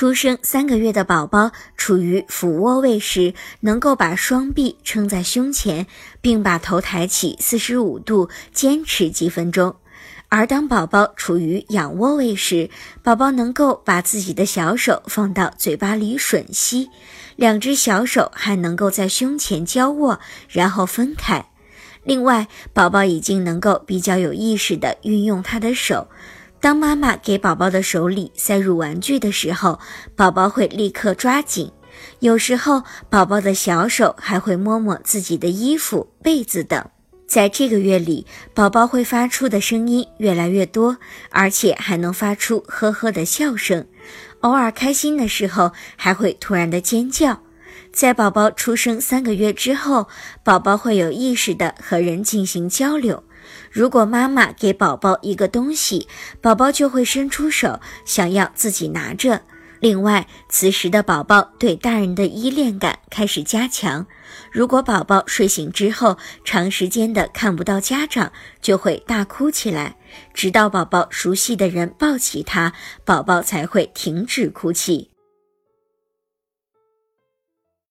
出生三个月的宝宝处于俯卧位时，能够把双臂撑在胸前，并把头抬起四十五度，坚持几分钟。而当宝宝处于仰卧位时，宝宝能够把自己的小手放到嘴巴里吮吸，两只小手还能够在胸前交握，然后分开。另外，宝宝已经能够比较有意识地运用他的手。当妈妈给宝宝的手里塞入玩具的时候，宝宝会立刻抓紧。有时候，宝宝的小手还会摸摸自己的衣服、被子等。在这个月里，宝宝会发出的声音越来越多，而且还能发出呵呵的笑声。偶尔开心的时候，还会突然的尖叫。在宝宝出生三个月之后，宝宝会有意识的和人进行交流。如果妈妈给宝宝一个东西，宝宝就会伸出手，想要自己拿着。另外，此时的宝宝对大人的依恋感开始加强。如果宝宝睡醒之后长时间的看不到家长，就会大哭起来，直到宝宝熟悉的人抱起他，宝宝才会停止哭泣。